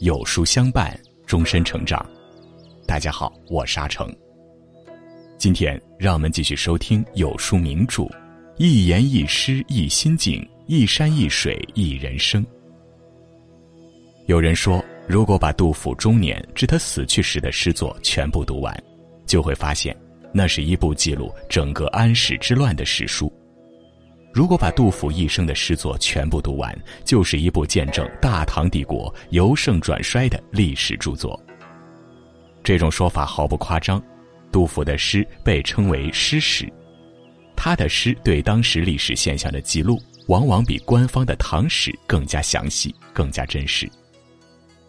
有书相伴，终身成长。大家好，我沙成。今天让我们继续收听有书名著，一言一诗一心境，一山一水一人生。有人说，如果把杜甫中年至他死去时的诗作全部读完，就会发现，那是一部记录整个安史之乱的史书。如果把杜甫一生的诗作全部读完，就是一部见证大唐帝国由盛转衰的历史著作。这种说法毫不夸张，杜甫的诗被称为诗史，他的诗对当时历史现象的记录，往往比官方的唐史更加详细、更加真实。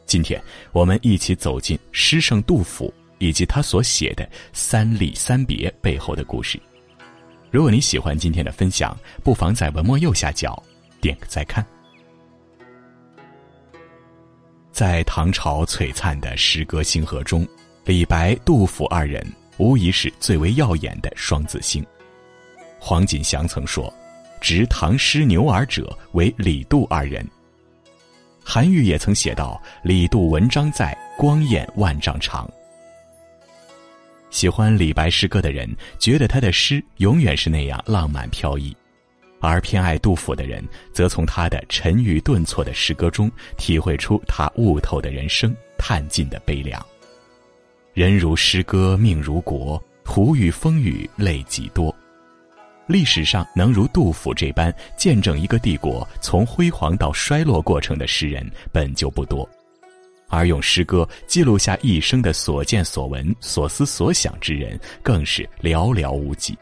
今天，我们一起走进诗圣杜甫以及他所写的《三吏三别》背后的故事。如果你喜欢今天的分享，不妨在文末右下角点个再看。在唐朝璀璨的诗歌星河中，李白、杜甫二人无疑是最为耀眼的双子星。黄锦祥曾说：“执唐诗牛耳者，为李杜二人。”韩愈也曾写道：“李杜文章在，光焰万丈长。”喜欢李白诗歌的人，觉得他的诗永远是那样浪漫飘逸；而偏爱杜甫的人，则从他的沉郁顿挫的诗歌中，体会出他悟透的人生、叹尽的悲凉。人如诗歌，命如国，胡与风雨泪几多。历史上能如杜甫这般见证一个帝国从辉煌到衰落过程的诗人，本就不多。而用诗歌记录下一生的所见所闻、所思所想之人，更是寥寥无几。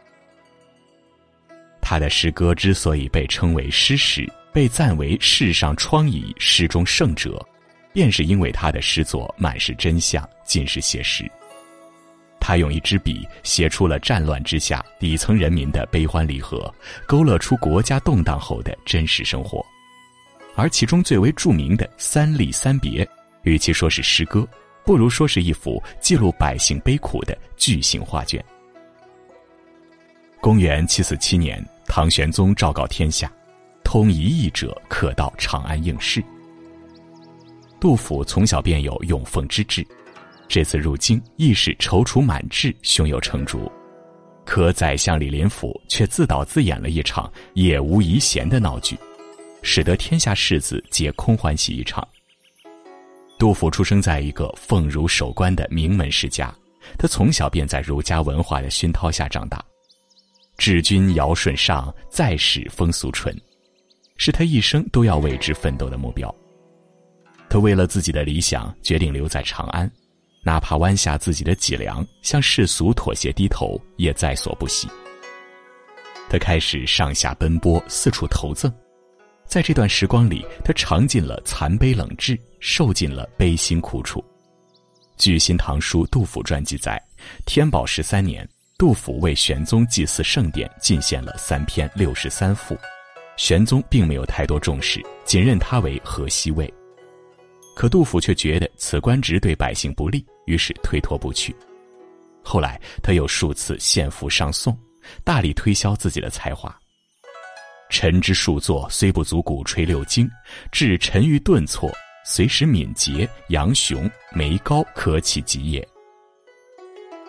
他的诗歌之所以被称为诗史，被赞为世上疮痍诗中圣者，便是因为他的诗作满是真相，尽是写实。他用一支笔写出了战乱之下底层人民的悲欢离合，勾勒出国家动荡后的真实生活。而其中最为著名的《三吏三别》。与其说是诗歌，不如说是一幅记录百姓悲苦的巨型画卷。公元七四七年，唐玄宗昭告天下，通一义者可到长安应试。杜甫从小便有永奉之志，这次入京亦是踌躇满志，胸有成竹。可宰相李林甫却自导自演了一场也无遗贤的闹剧，使得天下士子皆空欢喜一场。杜甫出生在一个奉儒守官的名门世家，他从小便在儒家文化的熏陶下长大。治君尧舜上，再使风俗淳，是他一生都要为之奋斗的目标。他为了自己的理想，决定留在长安，哪怕弯下自己的脊梁，向世俗妥协低头，也在所不惜。他开始上下奔波，四处投赠。在这段时光里，他尝尽了残悲冷炙，受尽了悲辛苦楚。据《新唐书·杜甫传》记载，天宝十三年，杜甫为玄宗祭祀圣典，进献了三篇六十三赋。玄宗并没有太多重视，仅任他为河西尉。可杜甫却觉得此官职对百姓不利，于是推脱不去。后来，他又数次献赋上颂，大力推销自己的才华。臣之数作虽不足鼓吹六经，至沉郁顿挫，随时敏捷扬雄，眉高可起极也。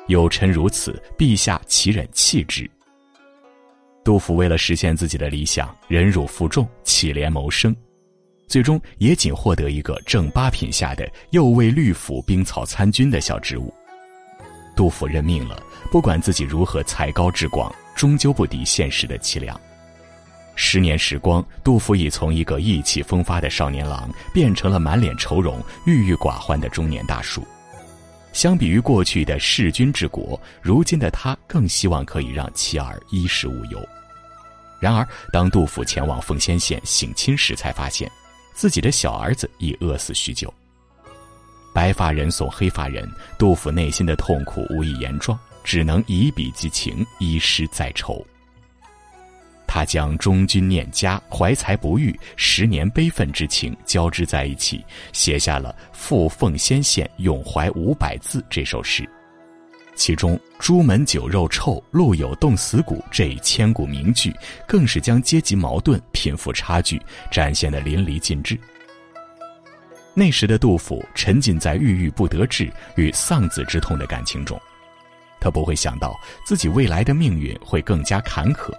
有臣如此，陛下岂忍弃之？杜甫为了实现自己的理想，忍辱负重，乞怜谋生，最终也仅获得一个正八品下的右卫律府兵草参军的小职务。杜甫认命了，不管自己如何才高志广，终究不敌现实的凄凉。十年时光，杜甫已从一个意气风发的少年郎，变成了满脸愁容、郁郁寡欢的中年大叔。相比于过去的弑君治国，如今的他更希望可以让妻儿衣食无忧。然而，当杜甫前往奉先县省亲时，才发现自己的小儿子已饿死许久。白发人送黑发人，杜甫内心的痛苦无以言状，只能以笔寄情，以诗载愁。他将忠君念家、怀才不遇、十年悲愤之情交织在一起，写下了《赴奉先县咏怀五百字》这首诗。其中“朱门酒肉臭，路有冻死骨”这一千古名句，更是将阶级矛盾、贫富差距展现得淋漓尽致。那时的杜甫沉浸在郁郁不得志与丧子之痛的感情中，他不会想到自己未来的命运会更加坎坷，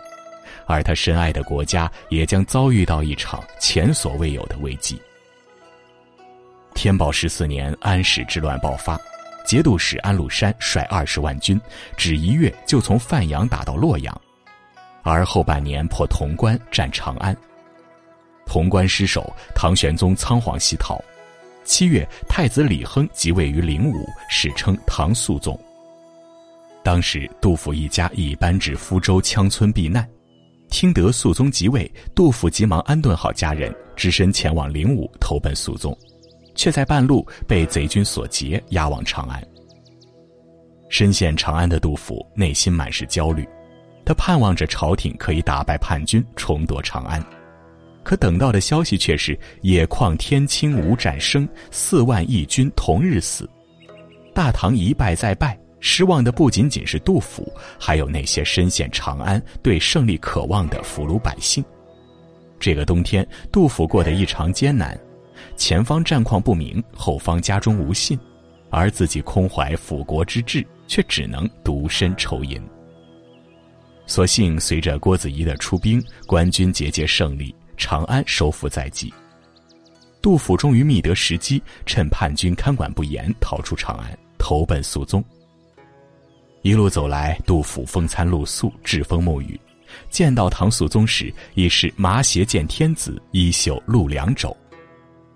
而他深爱的国家也将遭遇到一场前所未有的危机。天宝十四年，安史之乱爆发，节度使安禄山率二十万军，只一月就从范阳打到洛阳，而后半年破潼关，占长安。潼关失守，唐玄宗仓皇西逃。七月，太子李亨即位于灵武，史称唐肃宗。当时，杜甫一家已搬至福州羌村避难。听得肃宗即位，杜甫急忙安顿好家人，只身前往灵武投奔肃宗，却在半路被贼军所劫，押往长安。身陷长安的杜甫内心满是焦虑，他盼望着朝廷可以打败叛军，重夺长安。可等到的消息却是野旷天清无战声，四万义军同日死。大唐一败再败，失望的不仅仅是杜甫，还有那些身陷长安、对胜利渴望的俘虏百姓。这个冬天，杜甫过得异常艰难，前方战况不明，后方家中无信，而自己空怀辅国之志，却只能独身愁吟。所幸随着郭子仪的出兵，官军节节胜利。长安收复在即，杜甫终于觅得时机，趁叛军看管不严，逃出长安，投奔肃宗。一路走来，杜甫风餐露宿，栉风沐雨，见到唐肃宗时，已是麻鞋见天子，衣袖露两肘。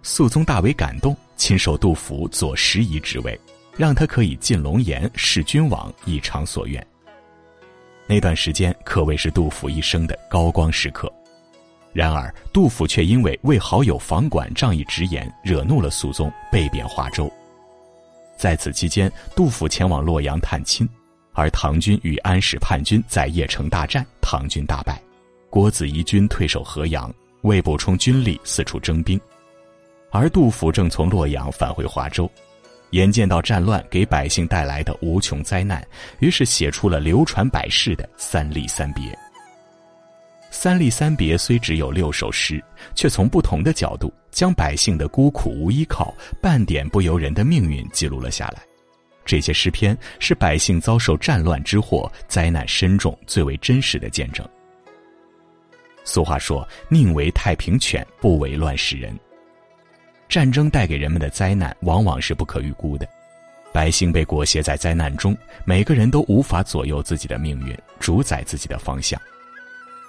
肃宗大为感动，亲授杜甫左拾遗职位，让他可以进龙颜，侍君王，一偿所愿。那段时间可谓是杜甫一生的高光时刻。然而，杜甫却因为为好友房管仗义直言，惹怒了肃宗，被贬华州。在此期间，杜甫前往洛阳探亲，而唐军与安史叛军在邺城大战，唐军大败，郭子仪军退守河阳，为补充军力，四处征兵。而杜甫正从洛阳返回华州，眼见到战乱给百姓带来的无穷灾难，于是写出了流传百世的《三吏三别》。三吏三别虽只有六首诗，却从不同的角度将百姓的孤苦无依靠、半点不由人的命运记录了下来。这些诗篇是百姓遭受战乱之祸、灾难深重最为真实的见证。俗话说：“宁为太平犬，不为乱世人。”战争带给人们的灾难往往是不可预估的，百姓被裹挟在灾难中，每个人都无法左右自己的命运，主宰自己的方向。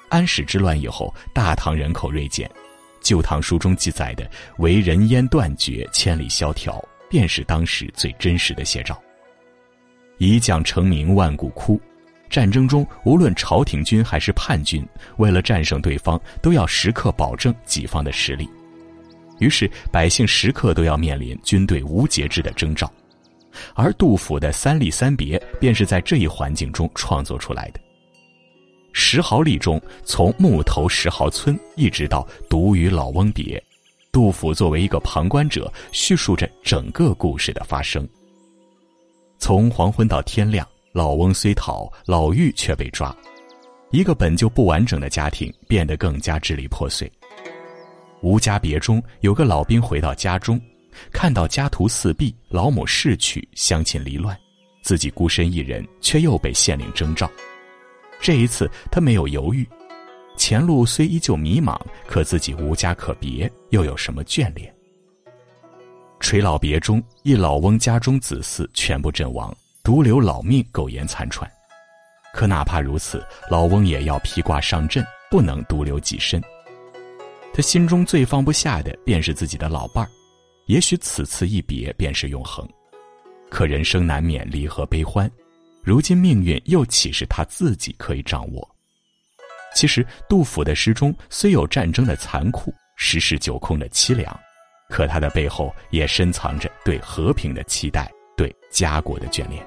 安史之乱以后，大唐人口锐减，《旧唐书》中记载的“为人烟断绝，千里萧条”，便是当时最真实的写照。一将成名万骨枯，战争中无论朝廷军还是叛军，为了战胜对方，都要时刻保证己方的实力。于是百姓时刻都要面临军队无节制的征召，而杜甫的《三吏三别》便是在这一环境中创作出来的。石壕吏中，从木头石壕村一直到独与老翁别，杜甫作为一个旁观者，叙述着整个故事的发生。从黄昏到天亮，老翁虽逃，老妪却被抓，一个本就不完整的家庭变得更加支离破碎。吴家别中有个老兵回到家中，看到家徒四壁，老母逝去，乡亲离乱，自己孤身一人，却又被县令征召。这一次，他没有犹豫。前路虽依旧迷茫，可自己无家可别，又有什么眷恋？垂老别中，一老翁家中子嗣全部阵亡，独留老命苟延残喘。可哪怕如此，老翁也要披挂上阵，不能独留己身。他心中最放不下的，便是自己的老伴儿。也许此次一别，便是永恒。可人生难免离合悲欢。如今命运又岂是他自己可以掌握？其实，杜甫的诗中虽有战争的残酷、十室九空的凄凉，可他的背后也深藏着对和平的期待、对家国的眷恋。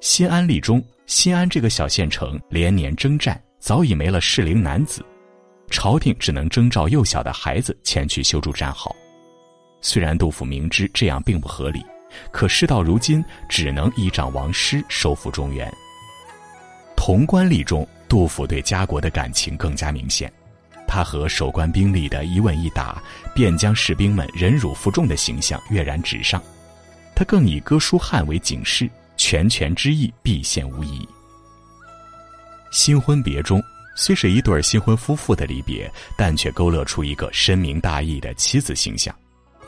新安吏中，新安这个小县城连年征战，早已没了适龄男子，朝廷只能征召幼小的孩子前去修筑战壕。虽然杜甫明知这样并不合理。可事到如今，只能依仗王师收复中原。潼关吏中，杜甫对家国的感情更加明显。他和守关兵力的一问一答，便将士兵们忍辱负重的形象跃然纸上。他更以哥舒翰为警示，拳拳之意必现无疑。新婚别中，虽是一对新婚夫妇的离别，但却勾勒出一个深明大义的妻子形象。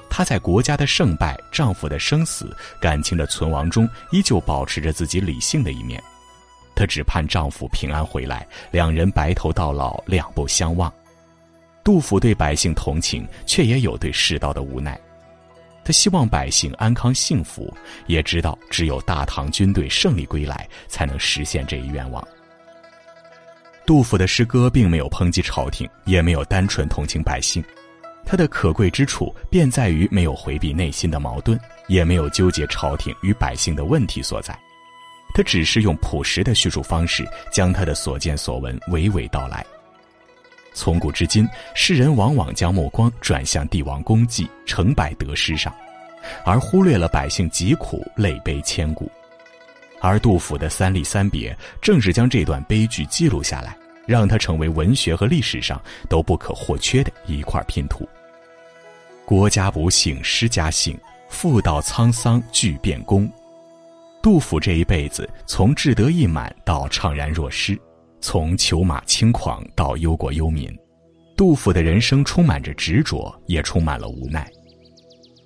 她在国家的胜败、丈夫的生死、感情的存亡中，依旧保持着自己理性的一面。她只盼丈夫平安回来，两人白头到老，两不相忘。杜甫对百姓同情，却也有对世道的无奈。他希望百姓安康幸福，也知道只有大唐军队胜利归来，才能实现这一愿望。杜甫的诗歌并没有抨击朝廷，也没有单纯同情百姓。他的可贵之处便在于没有回避内心的矛盾，也没有纠结朝廷与百姓的问题所在。他只是用朴实的叙述方式，将他的所见所闻娓娓道来。从古至今，世人往往将目光转向帝王功绩、成败得失上，而忽略了百姓疾苦、泪悲千古。而杜甫的《三吏三别》正是将这段悲剧记录下来，让它成为文学和历史上都不可或缺的一块拼图。国家不幸诗家幸，妇道沧桑俱变功。杜甫这一辈子，从志得意满到怅然若失。从裘马轻狂到忧国忧民，杜甫的人生充满着执着，也充满了无奈。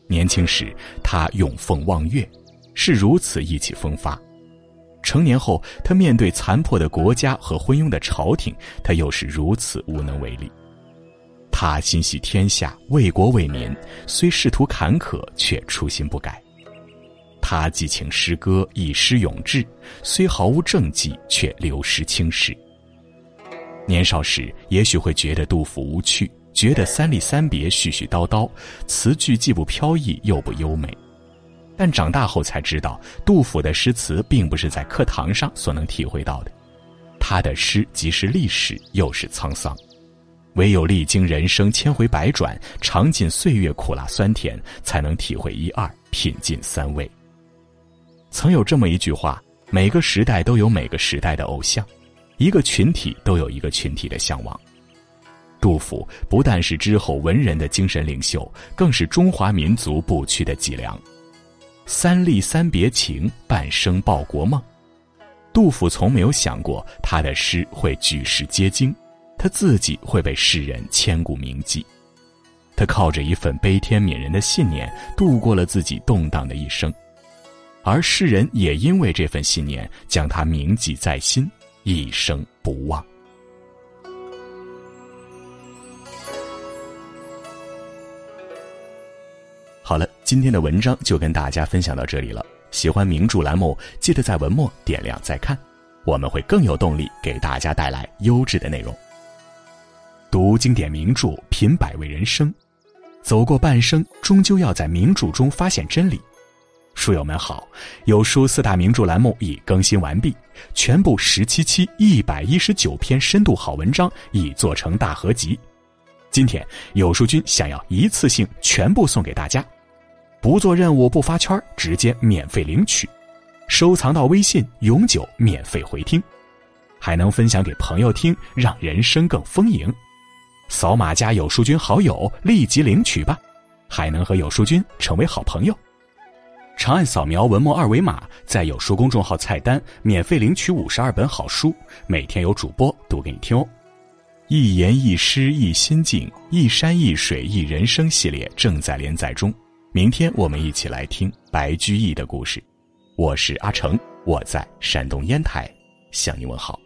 年轻时他咏凤望月，是如此意气风发；成年后，他面对残破的国家和昏庸的朝廷，他又是如此无能为力。他心系天下，为国为民，虽仕途坎坷，却初心不改。他寄情诗歌，以诗咏志，虽毫无政绩，却流失青史。年少时也许会觉得杜甫无趣，觉得三吏三别絮絮叨叨，词句既不飘逸又不优美。但长大后才知道，杜甫的诗词并不是在课堂上所能体会到的。他的诗既是历史，又是沧桑，唯有历经人生千回百转，尝尽岁月苦辣酸甜，才能体会一二，品尽三味。曾有这么一句话：每个时代都有每个时代的偶像。一个群体都有一个群体的向往。杜甫不但是之后文人的精神领袖，更是中华民族不屈的脊梁。三吏三别情，半生报国梦。杜甫从没有想过他的诗会举世皆惊，他自己会被世人千古铭记。他靠着一份悲天悯人的信念，度过了自己动荡的一生，而世人也因为这份信念，将他铭记在心。一生不忘。好了，今天的文章就跟大家分享到这里了。喜欢名著栏目，记得在文末点亮再看，我们会更有动力给大家带来优质的内容。读经典名著，品百味人生，走过半生，终究要在名著中发现真理。书友们好，有书四大名著栏目已更新完毕，全部十七期一百一十九篇深度好文章已做成大合集。今天有书君想要一次性全部送给大家，不做任务不发圈，直接免费领取，收藏到微信永久免费回听，还能分享给朋友听，让人生更丰盈。扫码加有书君好友，立即领取吧，还能和有书君成为好朋友。长按扫描文末二维码，在有书公众号菜单免费领取五十二本好书，每天有主播读给你听哦。一言一诗一心境，一山一水一人生系列正在连载中。明天我们一起来听白居易的故事。我是阿成，我在山东烟台向你问好。